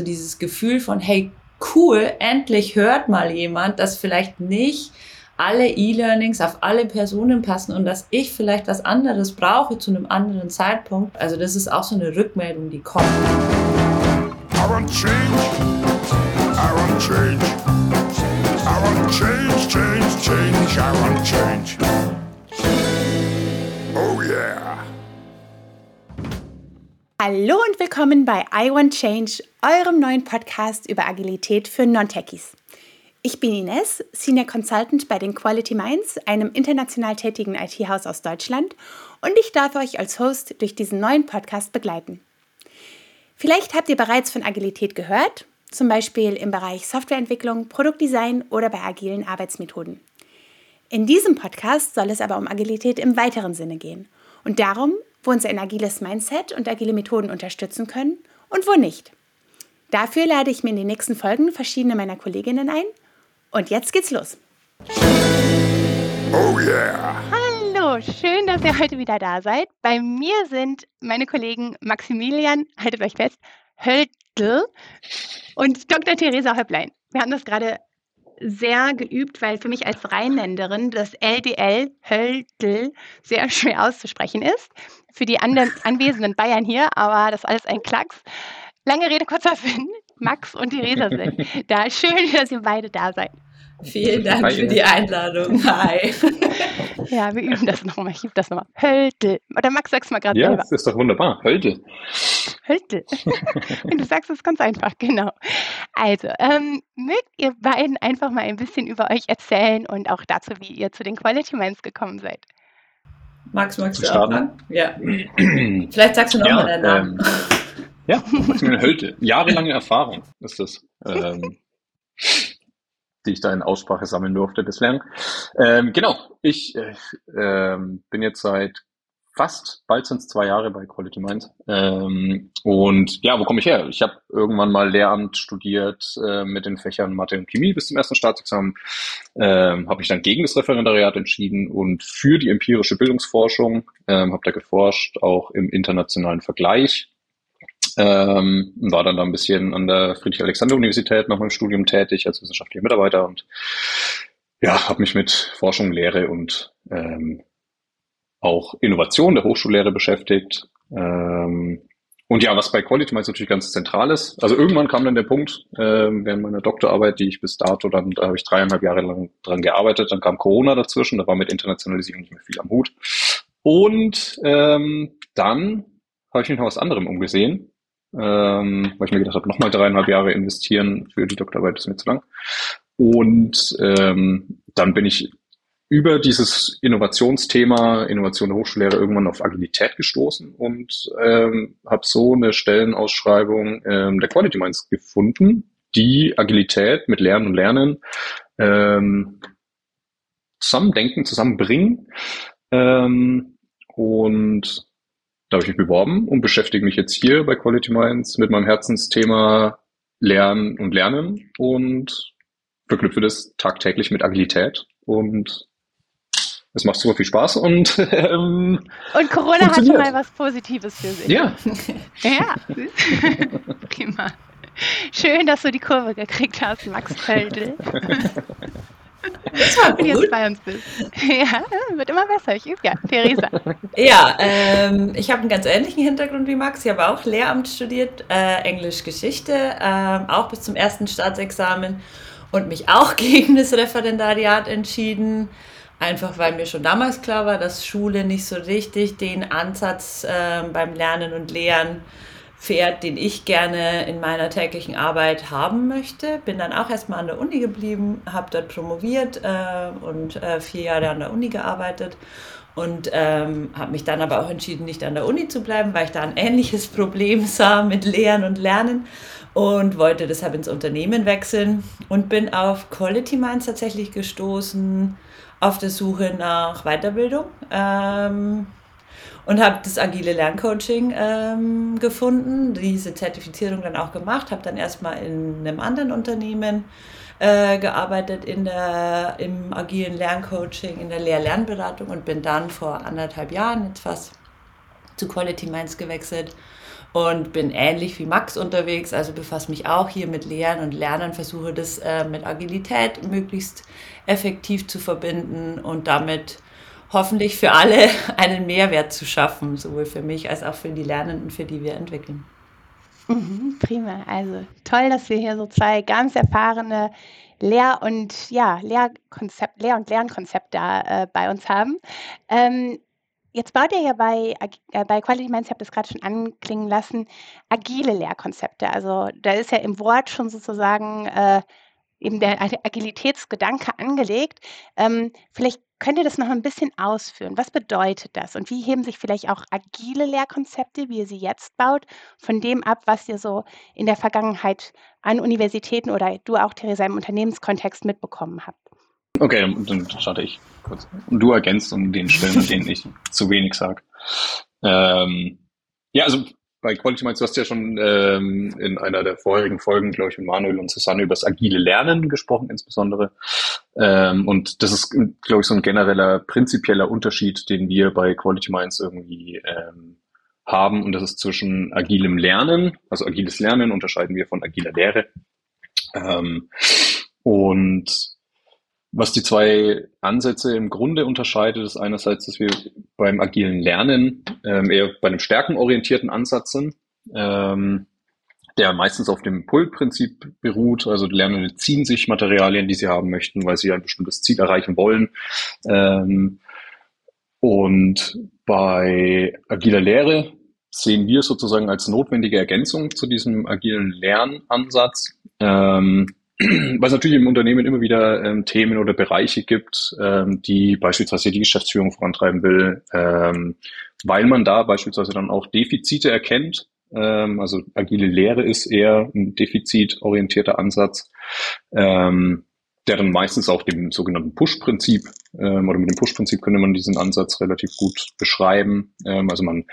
so dieses Gefühl von, hey, cool, endlich hört mal jemand, dass vielleicht nicht alle E-Learnings auf alle Personen passen und dass ich vielleicht was anderes brauche zu einem anderen Zeitpunkt. Also das ist auch so eine Rückmeldung, die kommt. I want change. I want change. I want change. I want change. Oh yeah. Hallo und willkommen bei I Want Change, eurem neuen Podcast über Agilität für Non-Techies. Ich bin Ines, Senior Consultant bei den Quality Minds, einem international tätigen IT-Haus aus Deutschland, und ich darf euch als Host durch diesen neuen Podcast begleiten. Vielleicht habt ihr bereits von Agilität gehört, zum Beispiel im Bereich Softwareentwicklung, Produktdesign oder bei agilen Arbeitsmethoden. In diesem Podcast soll es aber um Agilität im weiteren Sinne gehen und darum, wo uns ein agiles Mindset und agile Methoden unterstützen können und wo nicht. Dafür lade ich mir in den nächsten Folgen verschiedene meiner Kolleginnen ein und jetzt geht's los. Oh yeah! Hallo, schön, dass ihr heute wieder da seid. Bei mir sind meine Kollegen Maximilian, haltet euch fest, Höldl und Dr. Theresa Höpplein. Wir haben das gerade sehr geübt, weil für mich als Rheinländerin das LDL, Höldl, sehr schwer auszusprechen ist. Für die anderen anwesenden Bayern hier, aber das ist alles ein Klacks. Lange Rede, kurzer Sinn. Max und Theresa sind da. Schön, dass ihr beide da seid. Vielen Dank für die Einladung. Hi. Ja, wir üben das nochmal. Ich übe das nochmal. Höldel. Oder Max, sag's mal gerade ja, selber. Ja, das ist doch wunderbar. Höldel. Höldel. du sagst es ganz einfach, genau. Also, ähm, mögt ihr beiden einfach mal ein bisschen über euch erzählen und auch dazu, wie ihr zu den Quality Minds gekommen seid? Max, magst du starten? Ja. Vielleicht sagst du nochmal ja, deinen Namen. Ähm, ja, Maximilian Hölte. Jahrelange Erfahrung ist das, ähm, die ich da in Aussprache sammeln durfte bislang. Ähm, genau, ich äh, ähm, bin jetzt seit fast, bald sind es zwei Jahre bei Quality Mind. Ähm, und ja, wo komme ich her? Ich habe irgendwann mal Lehramt studiert äh, mit den Fächern Mathe und Chemie bis zum ersten Staatsexamen. Ähm, habe mich dann gegen das Referendariat entschieden und für die empirische Bildungsforschung ähm, habe da geforscht, auch im internationalen Vergleich ähm, war dann da ein bisschen an der Friedrich-Alexander-Universität nach meinem Studium tätig als wissenschaftlicher Mitarbeiter und ja, habe mich mit Forschung, Lehre und ähm, auch Innovation der Hochschullehre beschäftigt. Ähm, und ja, was bei Quality Minds natürlich ganz zentral ist. Also irgendwann kam dann der Punkt, äh, während meiner Doktorarbeit, die ich bis dato dann, da habe ich dreieinhalb Jahre lang dran gearbeitet, dann kam Corona dazwischen, da war mit Internationalisierung nicht mehr viel am Hut. Und ähm, dann habe ich mich noch was anderem umgesehen ähm, weil ich mir gedacht habe, nochmal dreieinhalb Jahre investieren für die Doktorarbeit ist mir zu lang. Und ähm, dann bin ich über dieses Innovationsthema, Innovation der Hochschullehre, irgendwann auf Agilität gestoßen und ähm, habe so eine Stellenausschreibung ähm, der Quality Minds gefunden, die Agilität mit Lernen und Lernen ähm, zusammendenken, zusammenbringen. Ähm, und da habe ich mich beworben und beschäftige mich jetzt hier bei Quality Minds mit meinem Herzensthema Lernen und Lernen und verknüpfe das tagtäglich mit Agilität und es macht super viel Spaß und ähm, und Corona hat schon mal was Positives für sich. Ja. ja. Prima. Schön, dass du die Kurve gekriegt hast, Max Feldl. Das war gut. jetzt bei uns bist. Ja, wird immer besser. Ich übe ja. Theresa. Ja, ähm, ich habe einen ganz ähnlichen Hintergrund wie Max. Ich habe auch Lehramt studiert, äh, Englisch Geschichte, äh, auch bis zum ersten Staatsexamen und mich auch gegen das Referendariat entschieden. Einfach weil mir schon damals klar war, dass Schule nicht so richtig den Ansatz äh, beim Lernen und Lehren äh, fährt, den ich gerne in meiner täglichen Arbeit haben möchte. Bin dann auch erstmal an der Uni geblieben, habe dort promoviert äh, und äh, vier Jahre an der Uni gearbeitet und ähm, habe mich dann aber auch entschieden, nicht an der Uni zu bleiben, weil ich da ein ähnliches Problem sah mit Lehren und Lernen und wollte deshalb ins Unternehmen wechseln und bin auf Quality Minds tatsächlich gestoßen, auf der Suche nach Weiterbildung. Ähm, und habe das agile Lerncoaching ähm, gefunden, diese Zertifizierung dann auch gemacht, habe dann erstmal in einem anderen Unternehmen äh, gearbeitet in der, im agilen Lerncoaching, in der Lehr-Lernberatung und bin dann vor anderthalb Jahren jetzt fast zu Quality Minds gewechselt und bin ähnlich wie Max unterwegs, also befasse mich auch hier mit Lehren und Lernen, versuche das äh, mit Agilität möglichst effektiv zu verbinden und damit hoffentlich für alle einen Mehrwert zu schaffen, sowohl für mich als auch für die Lernenden, für die wir entwickeln. Mhm, prima. Also toll, dass wir hier so zwei ganz erfahrene Lehr- und ja, Lehrkonzept, Lehr- und Lernkonzepte äh, bei uns haben. Ähm, jetzt baut ihr ja bei, äh, bei Quality Minds, ich habe das gerade schon anklingen lassen, agile Lehrkonzepte. Also da ist ja im Wort schon sozusagen äh, eben der Agilitätsgedanke angelegt. Ähm, vielleicht Könnt ihr das noch ein bisschen ausführen? Was bedeutet das? Und wie heben sich vielleicht auch agile Lehrkonzepte, wie ihr sie jetzt baut, von dem ab, was ihr so in der Vergangenheit an Universitäten oder du auch, Theresa, im Unternehmenskontext mitbekommen habt? Okay, dann starte ich kurz. Und du ergänzt um den Stellen, an denen ich zu wenig sage. Ähm, ja, also bei Quality Minds, du hast ja schon ähm, in einer der vorherigen Folgen, glaube ich, mit Manuel und Susanne über das agile Lernen gesprochen, insbesondere. Ähm, und das ist, glaube ich, so ein genereller, prinzipieller Unterschied, den wir bei Quality Minds irgendwie ähm, haben. Und das ist zwischen agilem Lernen, also agiles Lernen unterscheiden wir von agiler Lehre. Ähm, und was die zwei Ansätze im Grunde unterscheidet, ist einerseits, dass wir beim agilen Lernen ähm, eher bei einem stärkenorientierten Ansatz sind, ähm, der meistens auf dem Pull-Prinzip beruht. Also die Lernenden ziehen sich Materialien, die sie haben möchten, weil sie ein bestimmtes Ziel erreichen wollen. Ähm, und bei agiler Lehre sehen wir sozusagen als notwendige Ergänzung zu diesem agilen Lernansatz, ähm, weil es natürlich im Unternehmen immer wieder ähm, Themen oder Bereiche gibt, ähm, die beispielsweise die Geschäftsführung vorantreiben will, ähm, weil man da beispielsweise dann auch Defizite erkennt. Ähm, also agile Lehre ist eher ein defizitorientierter Ansatz, ähm, der dann meistens auch dem sogenannten Push-Prinzip ähm, oder mit dem Push-Prinzip könnte man diesen Ansatz relativ gut beschreiben. Ähm, also man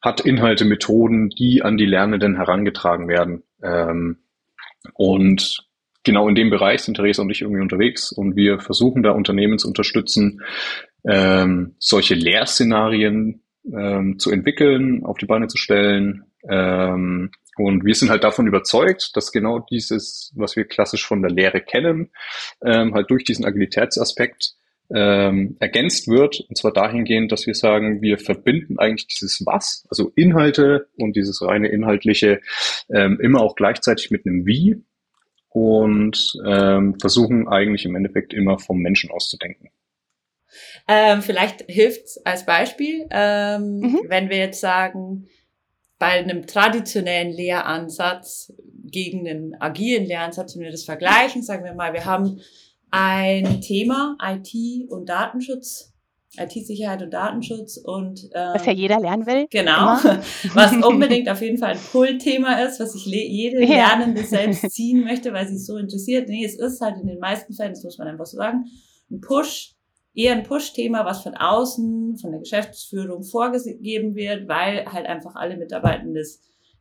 hat Inhalte, Methoden, die an die Lernenden herangetragen werden. Ähm, und genau in dem Bereich sind Theresa und ich irgendwie unterwegs und wir versuchen da Unternehmen zu unterstützen, ähm, solche Lehrszenarien ähm, zu entwickeln, auf die Beine zu stellen. Ähm, und wir sind halt davon überzeugt, dass genau dieses, was wir klassisch von der Lehre kennen, ähm, halt durch diesen Agilitätsaspekt ähm, ergänzt wird. Und zwar dahingehend, dass wir sagen, wir verbinden eigentlich dieses Was, also Inhalte und dieses reine Inhaltliche, ähm, immer auch gleichzeitig mit einem Wie und ähm, versuchen eigentlich im Endeffekt immer vom Menschen auszudenken. Ähm, vielleicht hilft es als Beispiel, ähm, mhm. wenn wir jetzt sagen, bei einem traditionellen Lehransatz gegen einen agilen Lehransatz, wenn wir das vergleichen, sagen wir mal, wir haben ein Thema IT und Datenschutz IT-Sicherheit und Datenschutz und ähm, was ja jeder lernen will. Genau, was unbedingt auf jeden Fall ein Pull-Thema ist, was sich jede ja. Lernende selbst ziehen möchte, weil sie es so interessiert. Nee, es ist halt in den meisten Fällen, das muss man einfach so sagen, ein Push, eher ein Push-Thema, was von außen, von der Geschäftsführung vorgegeben wird, weil halt einfach alle Mitarbeitenden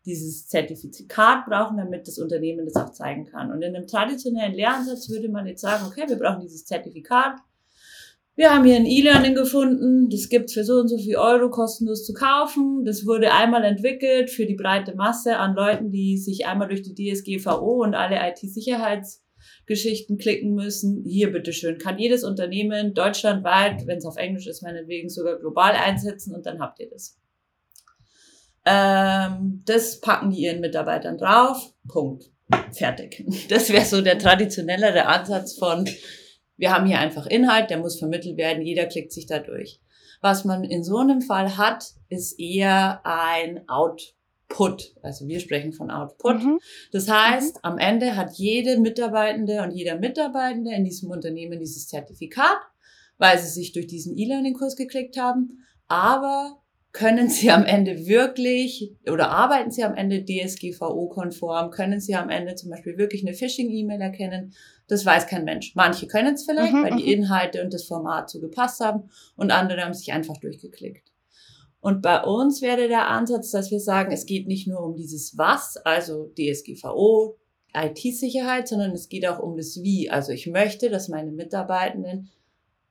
dieses Zertifikat brauchen, damit das Unternehmen das auch zeigen kann. Und in einem traditionellen Lehransatz würde man jetzt sagen, okay, wir brauchen dieses Zertifikat, wir haben hier ein E-Learning gefunden, das gibt's für so und so viel Euro kostenlos zu kaufen. Das wurde einmal entwickelt für die breite Masse an Leuten, die sich einmal durch die DSGVO und alle IT-Sicherheitsgeschichten klicken müssen. Hier bitteschön, kann jedes Unternehmen deutschlandweit, wenn es auf Englisch ist, meinetwegen sogar global einsetzen und dann habt ihr das. Ähm, das packen die ihren Mitarbeitern drauf. Punkt. Fertig. Das wäre so der traditionellere Ansatz von wir haben hier einfach Inhalt, der muss vermittelt werden, jeder klickt sich da durch. Was man in so einem Fall hat, ist eher ein Output. Also wir sprechen von Output. Mhm. Das heißt, mhm. am Ende hat jede Mitarbeitende und jeder Mitarbeitende in diesem Unternehmen dieses Zertifikat, weil sie sich durch diesen E-Learning-Kurs geklickt haben. Aber können Sie am Ende wirklich oder arbeiten Sie am Ende DSGVO-konform? Können Sie am Ende zum Beispiel wirklich eine Phishing-E-Mail erkennen? Das weiß kein Mensch. Manche können es vielleicht, mhm, weil die mhm. Inhalte und das Format so gepasst haben und andere haben sich einfach durchgeklickt. Und bei uns wäre der Ansatz, dass wir sagen, es geht nicht nur um dieses Was, also DSGVO, IT-Sicherheit, sondern es geht auch um das Wie. Also ich möchte, dass meine Mitarbeitenden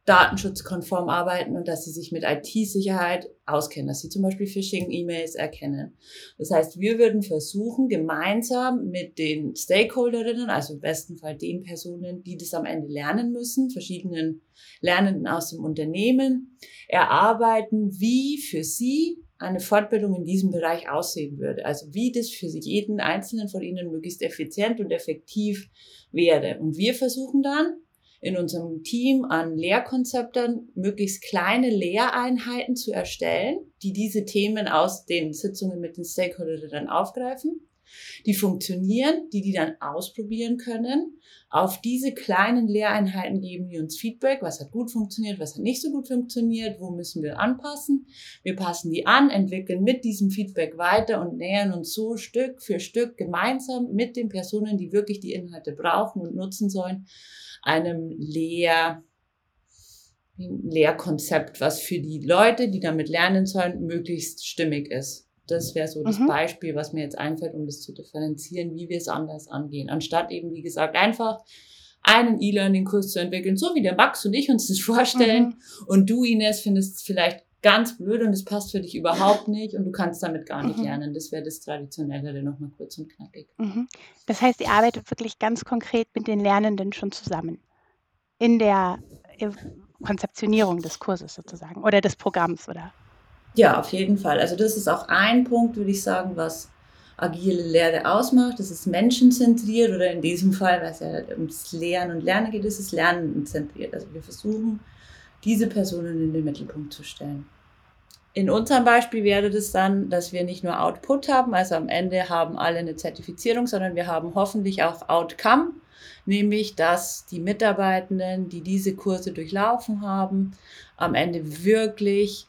datenschutzkonform arbeiten und dass sie sich mit IT-Sicherheit auskennen, dass sie zum Beispiel Phishing-E-Mails erkennen. Das heißt, wir würden versuchen, gemeinsam mit den Stakeholderinnen, also im besten Fall den Personen, die das am Ende lernen müssen, verschiedenen Lernenden aus dem Unternehmen, erarbeiten, wie für sie eine Fortbildung in diesem Bereich aussehen würde. Also wie das für jeden Einzelnen von Ihnen möglichst effizient und effektiv wäre. Und wir versuchen dann, in unserem Team an Lehrkonzepten möglichst kleine Lehreinheiten zu erstellen, die diese Themen aus den Sitzungen mit den Stakeholdern dann aufgreifen, die funktionieren, die die dann ausprobieren können. Auf diese kleinen Lehreinheiten geben die uns Feedback, was hat gut funktioniert, was hat nicht so gut funktioniert, wo müssen wir anpassen. Wir passen die an, entwickeln mit diesem Feedback weiter und nähern uns so Stück für Stück gemeinsam mit den Personen, die wirklich die Inhalte brauchen und nutzen sollen, einem Lehr Lehrkonzept, was für die Leute, die damit lernen sollen, möglichst stimmig ist. Das wäre so das mhm. Beispiel, was mir jetzt einfällt, um das zu differenzieren, wie wir es anders angehen. Anstatt eben, wie gesagt, einfach einen E-Learning-Kurs zu entwickeln, so wie der Max und ich uns das vorstellen. Mhm. Und du, Ines, findest es vielleicht ganz blöd und es passt für dich überhaupt nicht und du kannst damit gar nicht mhm. lernen. Das wäre das Traditionellere nochmal kurz und knackig. Mhm. Das heißt, ihr arbeitet wirklich ganz konkret mit den Lernenden schon zusammen in der äh, Konzeptionierung des Kurses sozusagen oder des Programms, oder? Ja, auf jeden Fall. Also das ist auch ein Punkt, würde ich sagen, was agile Lehre ausmacht. Das ist menschenzentriert oder in diesem Fall, weil es ja ums Lehren und Lernen geht, ist es lernenzentriert. Also wir versuchen diese Personen in den Mittelpunkt zu stellen. In unserem Beispiel wäre das dann, dass wir nicht nur Output haben, also am Ende haben alle eine Zertifizierung, sondern wir haben hoffentlich auch Outcome, nämlich dass die Mitarbeitenden, die diese Kurse durchlaufen haben, am Ende wirklich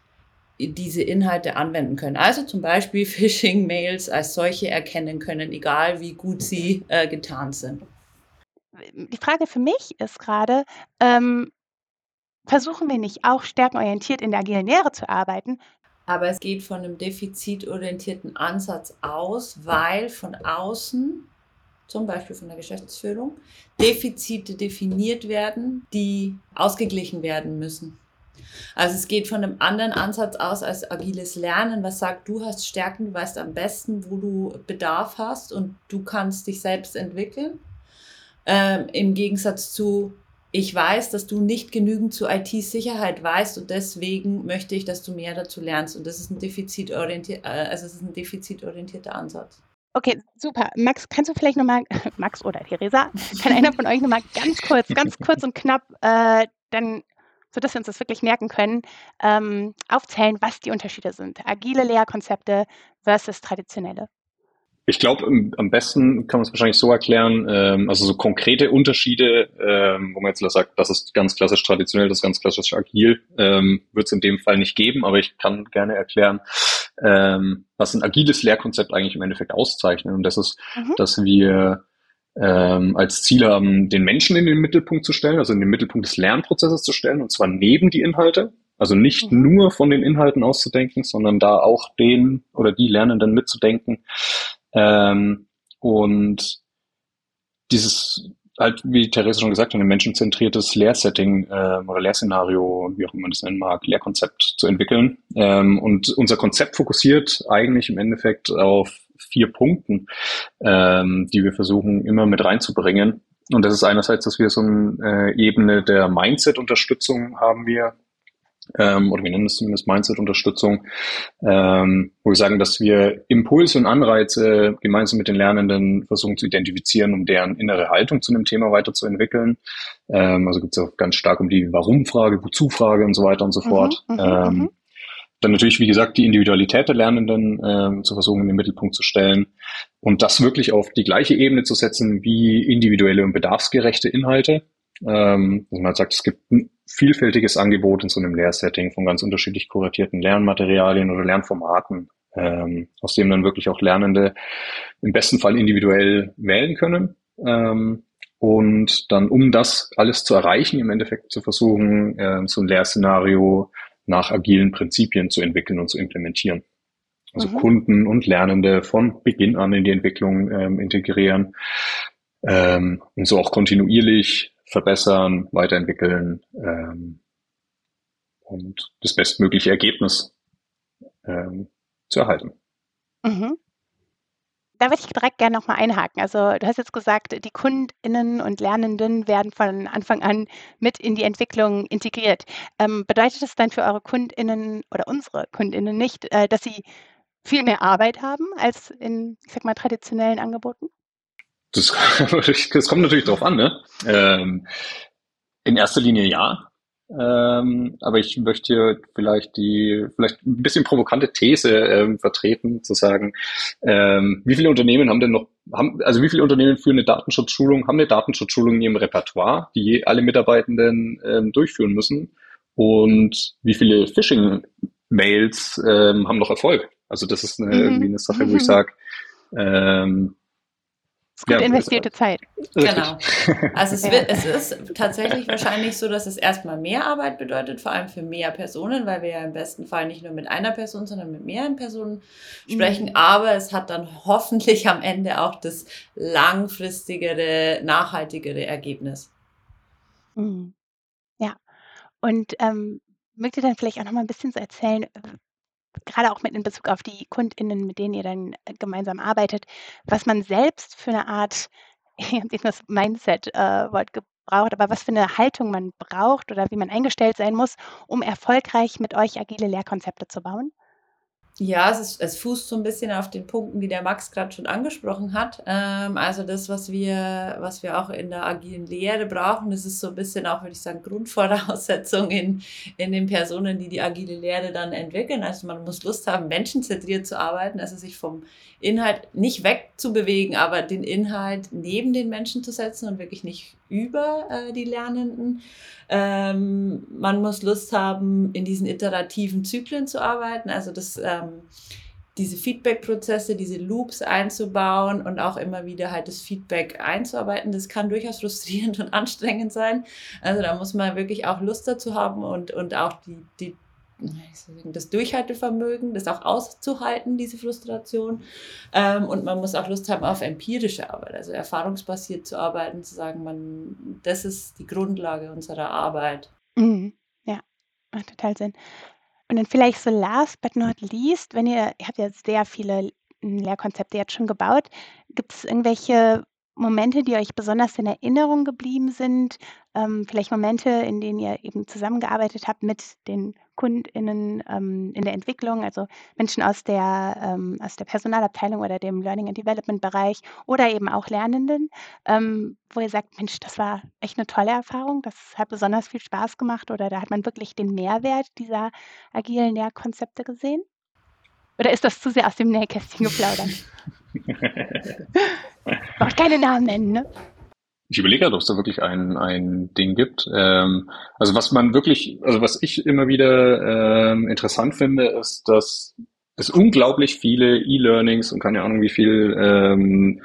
diese Inhalte anwenden können. Also zum Beispiel Phishing-Mails als solche erkennen können, egal wie gut sie äh, getan sind. Die Frage für mich ist gerade, ähm, Versuchen wir nicht auch stärkenorientiert in der agilen Lehre zu arbeiten? Aber es geht von einem defizitorientierten Ansatz aus, weil von außen, zum Beispiel von der Geschäftsführung, Defizite definiert werden, die ausgeglichen werden müssen. Also es geht von einem anderen Ansatz aus als agiles Lernen, was sagt, du hast Stärken, du weißt am besten, wo du Bedarf hast und du kannst dich selbst entwickeln. Ähm, Im Gegensatz zu, ich weiß, dass du nicht genügend zu IT-Sicherheit weißt und deswegen möchte ich, dass du mehr dazu lernst. Und das ist ein defizitorientier äh, also es ist ein defizitorientierter Ansatz. Okay, super. Max, kannst du vielleicht nochmal, Max oder Theresa, kann einer von euch nochmal ganz kurz, ganz kurz und knapp, äh, dann, sodass wir uns das wirklich merken können, ähm, aufzählen, was die Unterschiede sind. Agile Lehrkonzepte versus traditionelle. Ich glaube, am besten kann man es wahrscheinlich so erklären, ähm, also so konkrete Unterschiede, ähm, wo man jetzt sagt, das ist ganz klassisch traditionell, das ist ganz klassisch agil, ähm, wird es in dem Fall nicht geben, aber ich kann gerne erklären, ähm, was ein agiles Lehrkonzept eigentlich im Endeffekt auszeichnet. Und das ist, mhm. dass wir ähm, als Ziel haben, den Menschen in den Mittelpunkt zu stellen, also in den Mittelpunkt des Lernprozesses zu stellen, und zwar neben die Inhalte. Also nicht mhm. nur von den Inhalten auszudenken, sondern da auch den oder die Lernenden mitzudenken, ähm, und dieses halt, wie Therese schon gesagt hat, ein menschenzentriertes Lehrsetting ähm, oder Lehrszenario, wie auch immer man das nennen mag, Lehrkonzept zu entwickeln. Ähm, und unser Konzept fokussiert eigentlich im Endeffekt auf vier Punkten, ähm, die wir versuchen immer mit reinzubringen. Und das ist einerseits, dass wir so eine äh, Ebene der Mindset-Unterstützung haben wir, ähm, oder wir nennen es zumindest Mindset-Unterstützung, ähm, wo wir sagen, dass wir Impulse und Anreize gemeinsam mit den Lernenden versuchen zu identifizieren, um deren innere Haltung zu einem Thema weiterzuentwickeln. Ähm, also geht es auch ganz stark um die Warum-Frage, Wozu-Frage und so weiter und so mhm, fort. Mhm, ähm, mhm. dann natürlich, wie gesagt, die Individualität der Lernenden ähm, zu versuchen, in den Mittelpunkt zu stellen und das wirklich auf die gleiche Ebene zu setzen wie individuelle und bedarfsgerechte Inhalte. Ähm, dass man sagt, es gibt ein vielfältiges Angebot in so einem Lehrsetting von ganz unterschiedlich kuratierten Lernmaterialien oder Lernformaten, ähm, aus dem dann wirklich auch Lernende im besten Fall individuell wählen können. Ähm, und dann, um das alles zu erreichen, im Endeffekt zu versuchen, äh, so ein Lehrszenario nach agilen Prinzipien zu entwickeln und zu implementieren. Also mhm. Kunden und Lernende von Beginn an in die Entwicklung ähm, integrieren ähm, und so auch kontinuierlich verbessern, weiterentwickeln ähm, und das bestmögliche Ergebnis ähm, zu erhalten. Mhm. Da würde ich direkt gerne nochmal einhaken. Also du hast jetzt gesagt, die KundInnen und Lernenden werden von Anfang an mit in die Entwicklung integriert. Ähm, bedeutet das dann für eure KundInnen oder unsere KundInnen nicht, äh, dass sie viel mehr Arbeit haben als in, ich sag mal, traditionellen Angeboten? Das, das kommt natürlich drauf an, ne? Ähm, in erster Linie ja. Ähm, aber ich möchte hier vielleicht die, vielleicht ein bisschen provokante These ähm, vertreten, zu sagen, ähm, wie viele Unternehmen haben denn noch, haben, also wie viele Unternehmen führen eine Datenschutzschulung, haben eine Datenschutzschulung in ihrem Repertoire, die alle Mitarbeitenden ähm, durchführen müssen? Und wie viele Phishing-Mails ähm, haben noch Erfolg? Also das ist eine, mhm. irgendwie eine Sache, wo ich sage, ähm, gut ja, investierte Zeit. Genau. Also es, wird, es ist tatsächlich wahrscheinlich so, dass es erstmal mehr Arbeit bedeutet, vor allem für mehr Personen, weil wir ja im besten Fall nicht nur mit einer Person, sondern mit mehreren Personen sprechen. Mhm. Aber es hat dann hoffentlich am Ende auch das langfristigere, nachhaltigere Ergebnis. Mhm. Ja. Und ähm, mögt ihr dann vielleicht auch noch mal ein bisschen so erzählen, gerade auch mit in Bezug auf die KundInnen, mit denen ihr dann äh, gemeinsam arbeitet, was man selbst für eine Art, ich habe jetzt das Mindset-Wort äh, gebraucht, aber was für eine Haltung man braucht oder wie man eingestellt sein muss, um erfolgreich mit euch agile Lehrkonzepte zu bauen? Ja, es, ist, es fußt so ein bisschen auf den Punkten, die der Max gerade schon angesprochen hat. Ähm, also das, was wir, was wir auch in der agilen Lehre brauchen, das ist so ein bisschen auch, würde ich sagen, Grundvoraussetzung in, in den Personen, die die agile Lehre dann entwickeln. Also man muss Lust haben, menschenzentriert zu arbeiten, also sich vom Inhalt nicht wegzubewegen, aber den Inhalt neben den Menschen zu setzen und wirklich nicht über äh, die Lernenden. Ähm, man muss Lust haben, in diesen iterativen Zyklen zu arbeiten, also das, ähm, diese Feedback-Prozesse, diese Loops einzubauen und auch immer wieder halt das Feedback einzuarbeiten. Das kann durchaus frustrierend und anstrengend sein. Also da muss man wirklich auch Lust dazu haben und, und auch die, die das Durchhaltevermögen, das auch auszuhalten, diese Frustration. Ähm, und man muss auch Lust haben auf empirische Arbeit, also erfahrungsbasiert zu arbeiten, zu sagen, man, das ist die Grundlage unserer Arbeit. Mhm. Ja, macht total Sinn. Und dann vielleicht so last but not least, wenn ihr, ihr habt ja sehr viele Lehrkonzepte jetzt schon gebaut, gibt es irgendwelche Momente, die euch besonders in Erinnerung geblieben sind? Ähm, vielleicht Momente, in denen ihr eben zusammengearbeitet habt mit den KundInnen ähm, in der Entwicklung, also Menschen aus der, ähm, aus der Personalabteilung oder dem Learning and Development Bereich oder eben auch Lernenden, ähm, wo ihr sagt, Mensch, das war echt eine tolle Erfahrung, das hat besonders viel Spaß gemacht oder da hat man wirklich den Mehrwert dieser agilen Lehrkonzepte gesehen? Oder ist das zu sehr aus dem Nähkästchen geplaudert? Braucht keine Namen nennen, ne? Ich überlege halt, ob es da wirklich ein, ein Ding gibt. Ähm, also was man wirklich, also was ich immer wieder ähm, interessant finde, ist, dass es unglaublich viele E-Learnings und keine Ahnung wie viel ähm,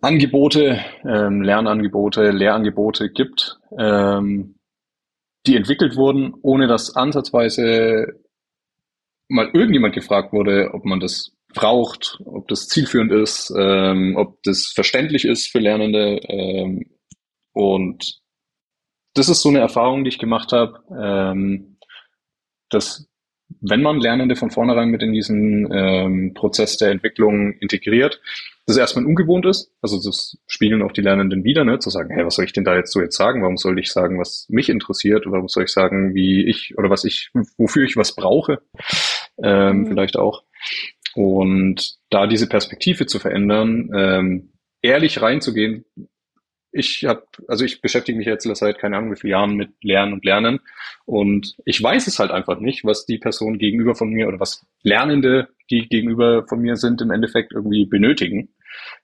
Angebote, ähm, Lernangebote, Lehrangebote gibt, ähm, die entwickelt wurden, ohne dass ansatzweise mal irgendjemand gefragt wurde, ob man das braucht, ob das zielführend ist, ähm, ob das verständlich ist für Lernende. Ähm, und das ist so eine Erfahrung, die ich gemacht habe, ähm, dass wenn man Lernende von vornherein mit in diesen ähm, Prozess der Entwicklung integriert, das erstmal ungewohnt ist. Also das spiegeln auch die Lernenden wieder, ne? zu sagen, hey, was soll ich denn da jetzt so jetzt sagen? Warum soll ich sagen, was mich interessiert? Oder warum soll ich sagen, wie ich oder was ich, wofür ich was brauche? Ähm, mhm. Vielleicht auch. Und da diese Perspektive zu verändern, ähm, ehrlich reinzugehen, ich habe, also ich beschäftige mich jetzt seit keine Ahnung wie vielen Jahren mit Lernen und Lernen und ich weiß es halt einfach nicht, was die Person gegenüber von mir oder was Lernende, die gegenüber von mir sind, im Endeffekt irgendwie benötigen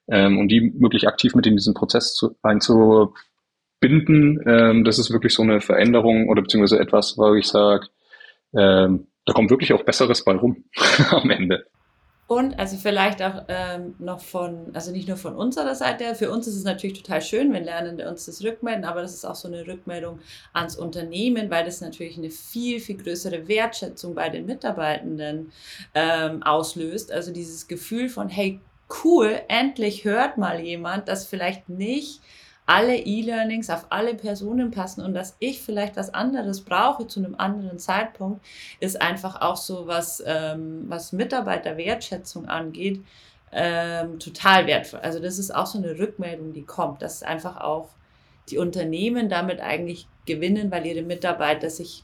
ähm, und die möglich aktiv mit in diesen Prozess zu, einzubinden. Ähm, das ist wirklich so eine Veränderung oder beziehungsweise etwas, wo ich sage, ähm, da kommt wirklich auch Besseres bei rum am Ende. Und also vielleicht auch ähm, noch von, also nicht nur von unserer Seite, für uns ist es natürlich total schön, wenn Lernende uns das rückmelden, aber das ist auch so eine Rückmeldung ans Unternehmen, weil das natürlich eine viel, viel größere Wertschätzung bei den Mitarbeitenden ähm, auslöst. Also dieses Gefühl von, hey, cool, endlich hört mal jemand, das vielleicht nicht alle E-Learnings auf alle Personen passen und dass ich vielleicht was anderes brauche zu einem anderen Zeitpunkt, ist einfach auch so, was, ähm, was Mitarbeiterwertschätzung angeht, ähm, total wertvoll. Also das ist auch so eine Rückmeldung, die kommt, dass einfach auch die Unternehmen damit eigentlich gewinnen, weil ihre Mitarbeiter sich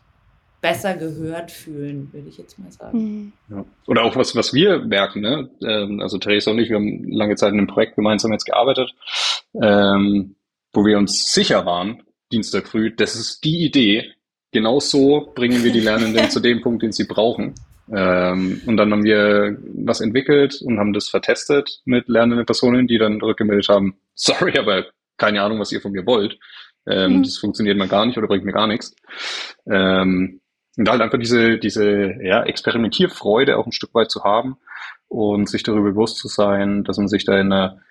besser gehört fühlen, würde ich jetzt mal sagen. Mhm. Ja. Oder auch was, was wir merken, ne? Ähm, also Theresa und ich, wir haben lange Zeit in einem Projekt gemeinsam jetzt gearbeitet, ähm, wo wir uns sicher waren, Dienstag früh, das ist die Idee. Genau so bringen wir die Lernenden zu dem Punkt, den sie brauchen. Ähm, und dann haben wir was entwickelt und haben das vertestet mit lernenden Personen, die dann rückgemeldet haben, sorry, aber keine Ahnung, was ihr von mir wollt. Ähm, mhm. Das funktioniert mal gar nicht oder bringt mir gar nichts. Ähm, und halt einfach diese, diese ja, Experimentierfreude auch ein Stück weit zu haben und sich darüber bewusst zu sein, dass man sich da in einer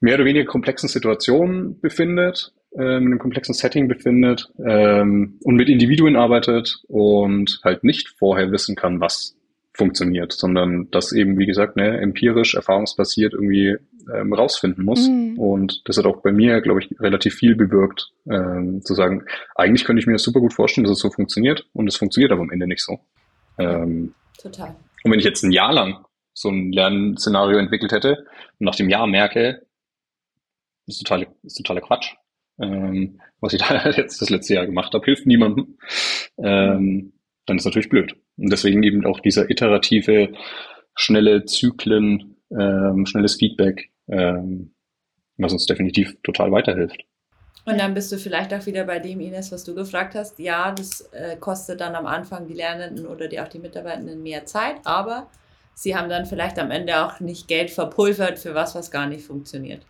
mehr oder weniger komplexen Situation befindet, äh, in einem komplexen Setting befindet ähm, und mit Individuen arbeitet und halt nicht vorher wissen kann, was funktioniert, sondern das eben, wie gesagt, ne, empirisch, erfahrungsbasiert irgendwie ähm, rausfinden muss. Mhm. Und das hat auch bei mir, glaube ich, relativ viel bewirkt, ähm, zu sagen, eigentlich könnte ich mir das super gut vorstellen, dass es so funktioniert und es funktioniert aber am Ende nicht so. Ähm, Total. Und wenn ich jetzt ein Jahr lang so ein Lernszenario entwickelt hätte und nach dem Jahr merke, ist totaler, ist totaler Quatsch, ähm, was ich da jetzt das letzte Jahr gemacht habe, hilft niemandem, ähm, dann ist natürlich blöd. Und deswegen eben auch dieser iterative, schnelle Zyklen, ähm, schnelles Feedback, ähm, was uns definitiv total weiterhilft. Und dann bist du vielleicht auch wieder bei dem, Ines, was du gefragt hast. Ja, das äh, kostet dann am Anfang die Lernenden oder die, auch die Mitarbeitenden mehr Zeit, aber sie haben dann vielleicht am Ende auch nicht Geld verpulvert für was, was gar nicht funktioniert.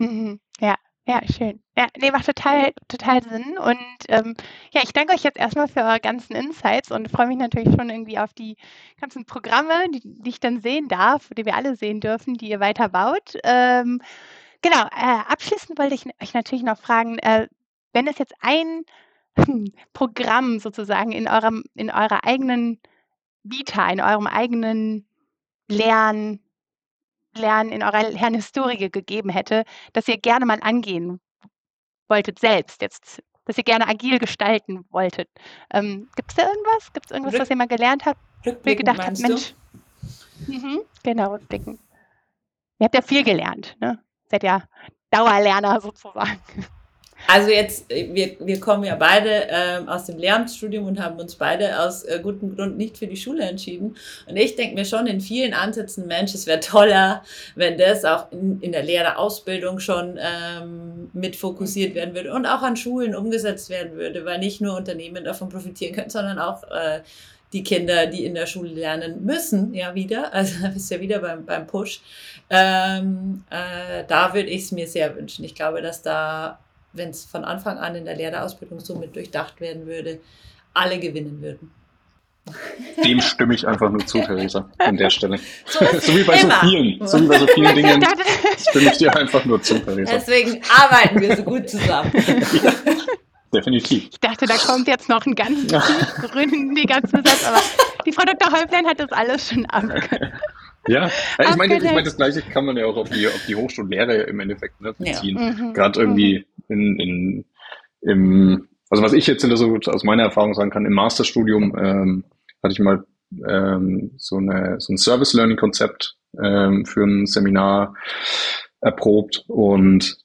Mhm. Ja, ja, schön. Ja, nee, macht total, total Sinn. Und ähm, ja, ich danke euch jetzt erstmal für eure ganzen Insights und freue mich natürlich schon irgendwie auf die ganzen Programme, die, die ich dann sehen darf, die wir alle sehen dürfen, die ihr weiter baut. Ähm, genau, äh, abschließend wollte ich euch natürlich noch fragen, äh, wenn es jetzt ein Programm sozusagen in eurem, in eurer eigenen Vita, in eurem eigenen Lern, Lernen, in eurer Lernhistorie gegeben hätte, dass ihr gerne mal angehen wolltet selbst, jetzt, dass ihr gerne agil gestalten wolltet. Ähm, Gibt es da irgendwas? Gibt es irgendwas, Rück was ihr mal gelernt habt? Ihr gedacht habt, Mensch, mhm, genau, rückblicken. Ihr habt ja viel gelernt, ne? Seid ja Dauerlerner sozusagen. Also jetzt, äh, wir, wir kommen ja beide ähm, aus dem Lehramtsstudium und haben uns beide aus äh, gutem Grund nicht für die Schule entschieden. Und ich denke mir schon in vielen Ansätzen, Mensch, es wäre toller, wenn das auch in, in der Lehrerausbildung schon ähm, mit fokussiert werden würde und auch an Schulen umgesetzt werden würde, weil nicht nur Unternehmen davon profitieren können, sondern auch äh, die Kinder, die in der Schule lernen müssen, ja wieder, also du ja wieder beim, beim Push. Ähm, äh, da würde ich es mir sehr wünschen. Ich glaube, dass da wenn es von Anfang an in der Lehrerausbildung so mit durchdacht werden würde, alle gewinnen würden. Dem stimme ich einfach nur zu, Theresa, an der Stelle. So, so wie bei immer. so vielen, so wie bei so vielen Dingen stimme ich dir einfach nur zu, Theresa. Deswegen arbeiten wir so gut zusammen. Ja, definitiv. Ich dachte, da kommt jetzt noch ein ganz gründiger Zusatz, aber die Frau Dr. Häuplein hat das alles schon abgehört. Ja, ich meine, ich meine, das Gleiche kann man ja auch auf die, auf die Hochschullehre im Endeffekt ne, beziehen. Ja. Mhm. Gerade irgendwie in, in, im, also was ich jetzt so aus meiner Erfahrung sagen kann, im Masterstudium ähm, hatte ich mal ähm, so, eine, so ein Service-Learning-Konzept ähm, für ein Seminar erprobt. Und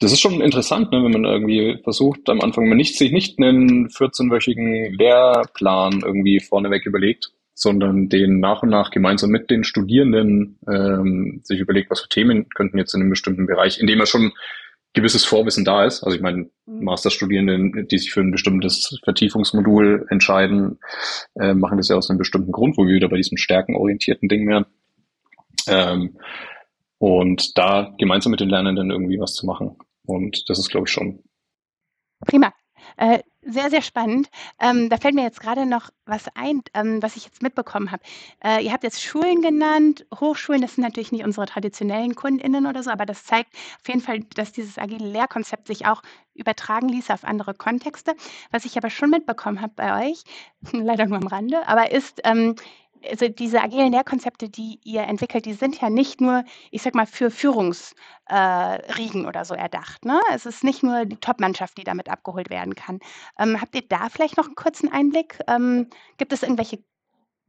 das ist schon interessant, ne, wenn man irgendwie versucht, am Anfang man nicht, sich nicht einen 14-wöchigen Lehrplan irgendwie vorneweg überlegt, sondern den nach und nach gemeinsam mit den Studierenden ähm, sich überlegt, was für Themen könnten jetzt in einem bestimmten Bereich, in dem er schon gewisses Vorwissen da ist. Also ich meine, mhm. Masterstudierende, die sich für ein bestimmtes Vertiefungsmodul entscheiden, äh, machen das ja aus einem bestimmten Grund, wo wir wieder bei diesem stärkenorientierten Ding wären. Ähm, und da gemeinsam mit den Lernenden irgendwie was zu machen. Und das ist, glaube ich, schon. Prima. Äh, sehr, sehr spannend. Ähm, da fällt mir jetzt gerade noch was ein, ähm, was ich jetzt mitbekommen habe. Äh, ihr habt jetzt Schulen genannt, Hochschulen, das sind natürlich nicht unsere traditionellen KundInnen oder so, aber das zeigt auf jeden Fall, dass dieses agile Lehrkonzept sich auch übertragen ließ auf andere Kontexte. Was ich aber schon mitbekommen habe bei euch, leider nur am Rande, aber ist, ähm, also diese agilen Lehrkonzepte, die ihr entwickelt, die sind ja nicht nur, ich sag mal, für Führungsriegen äh, oder so erdacht. Ne? Es ist nicht nur die Top-Mannschaft, die damit abgeholt werden kann. Ähm, habt ihr da vielleicht noch einen kurzen Einblick? Ähm, gibt es irgendwelche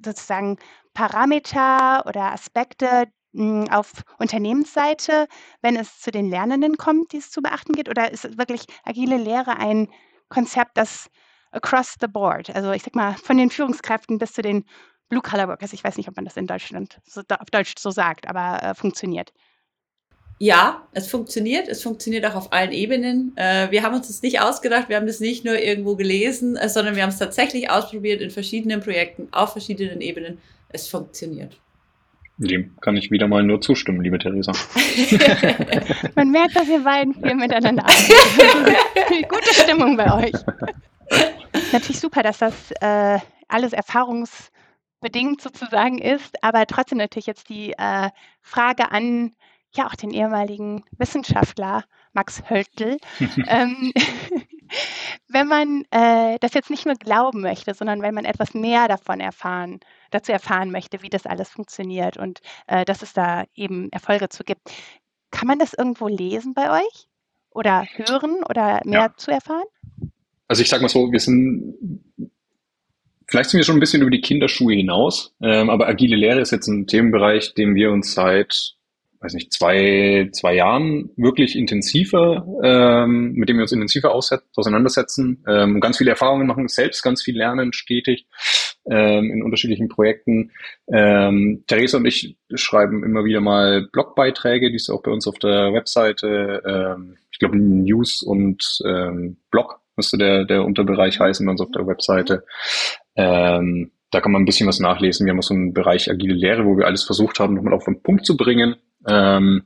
sozusagen Parameter oder Aspekte mh, hm, auf Unternehmensseite, wenn es zu den Lernenden kommt, die es zu beachten gibt? Oder ist wirklich agile Lehre ein Konzept, das across the board, also ich sag mal von den Führungskräften bis zu den Blue-Collar-Workers. Ich weiß nicht, ob man das in Deutschland so, auf Deutsch so sagt, aber äh, funktioniert. Ja, es funktioniert. Es funktioniert auch auf allen Ebenen. Äh, wir haben uns das nicht ausgedacht. Wir haben das nicht nur irgendwo gelesen, äh, sondern wir haben es tatsächlich ausprobiert in verschiedenen Projekten auf verschiedenen Ebenen. Es funktioniert. Dem kann ich wieder mal nur zustimmen, liebe Theresa. Man merkt, dass ihr beiden viel miteinander arbeitet. Gute Stimmung bei euch. Natürlich super, dass das äh, alles erfahrungs bedingt sozusagen ist, aber trotzdem natürlich jetzt die äh, Frage an ja auch den ehemaligen Wissenschaftler Max Höltl. ähm, wenn man äh, das jetzt nicht nur glauben möchte, sondern wenn man etwas mehr davon erfahren, dazu erfahren möchte, wie das alles funktioniert und äh, dass es da eben Erfolge zu gibt, kann man das irgendwo lesen bei euch oder hören oder mehr ja. zu erfahren? Also ich sage mal so, wir sind Vielleicht sind wir schon ein bisschen über die Kinderschuhe hinaus, ähm, aber agile Lehre ist jetzt ein Themenbereich, dem wir uns seit, weiß nicht, zwei, zwei Jahren wirklich intensiver, ähm, mit dem wir uns intensiver auseinandersetzen, ähm, ganz viele Erfahrungen machen, selbst ganz viel lernen, stetig ähm, in unterschiedlichen Projekten. Ähm, Theresa und ich schreiben immer wieder mal Blogbeiträge, die ist auch bei uns auf der Webseite, ähm, ich glaube News und ähm, Blog müsste der, der Unterbereich heißen bei uns auf der Webseite. Ähm, da kann man ein bisschen was nachlesen. Wir haben auch so einen Bereich agile Lehre, wo wir alles versucht haben, nochmal auf den Punkt zu bringen. Ähm,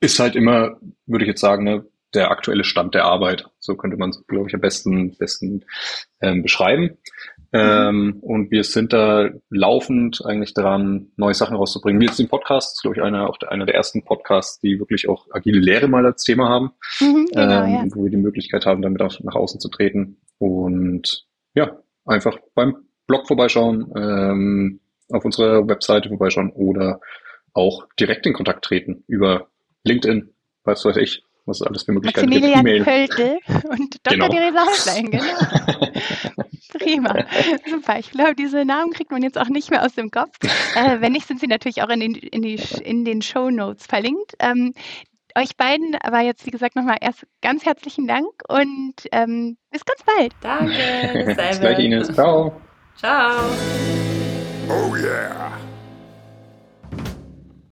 ist halt immer, würde ich jetzt sagen, ne, der aktuelle Stand der Arbeit. So könnte man es, glaube ich, am besten, besten ähm, beschreiben. Ähm, und wir sind da laufend eigentlich dran, neue Sachen rauszubringen. Wie jetzt den Podcast, das ist, glaube ich, einer, auch der, einer der ersten Podcasts, die wirklich auch agile Lehre mal als Thema haben, mhm, genau, ähm, ja. wo wir die Möglichkeit haben, damit auch nach außen zu treten. Und ja, einfach beim Blog vorbeischauen, ähm, auf unserer Webseite vorbeischauen oder auch direkt in Kontakt treten über LinkedIn, was weiß ich, was es alles für Möglichkeiten Maximilian gibt. Maximilian Pöltl und Dr. Genau. Theresa Häuslein, genau. Prima, super. Ich glaube, diese Namen kriegt man jetzt auch nicht mehr aus dem Kopf. Äh, wenn nicht, sind sie natürlich auch in den, in die, in den Show Notes verlinkt. Ähm, euch beiden aber jetzt, wie gesagt, nochmal erst ganz herzlichen Dank und ähm, bis ganz bald. Danke, bis gleich, Ines. Ciao. Ciao. Oh yeah.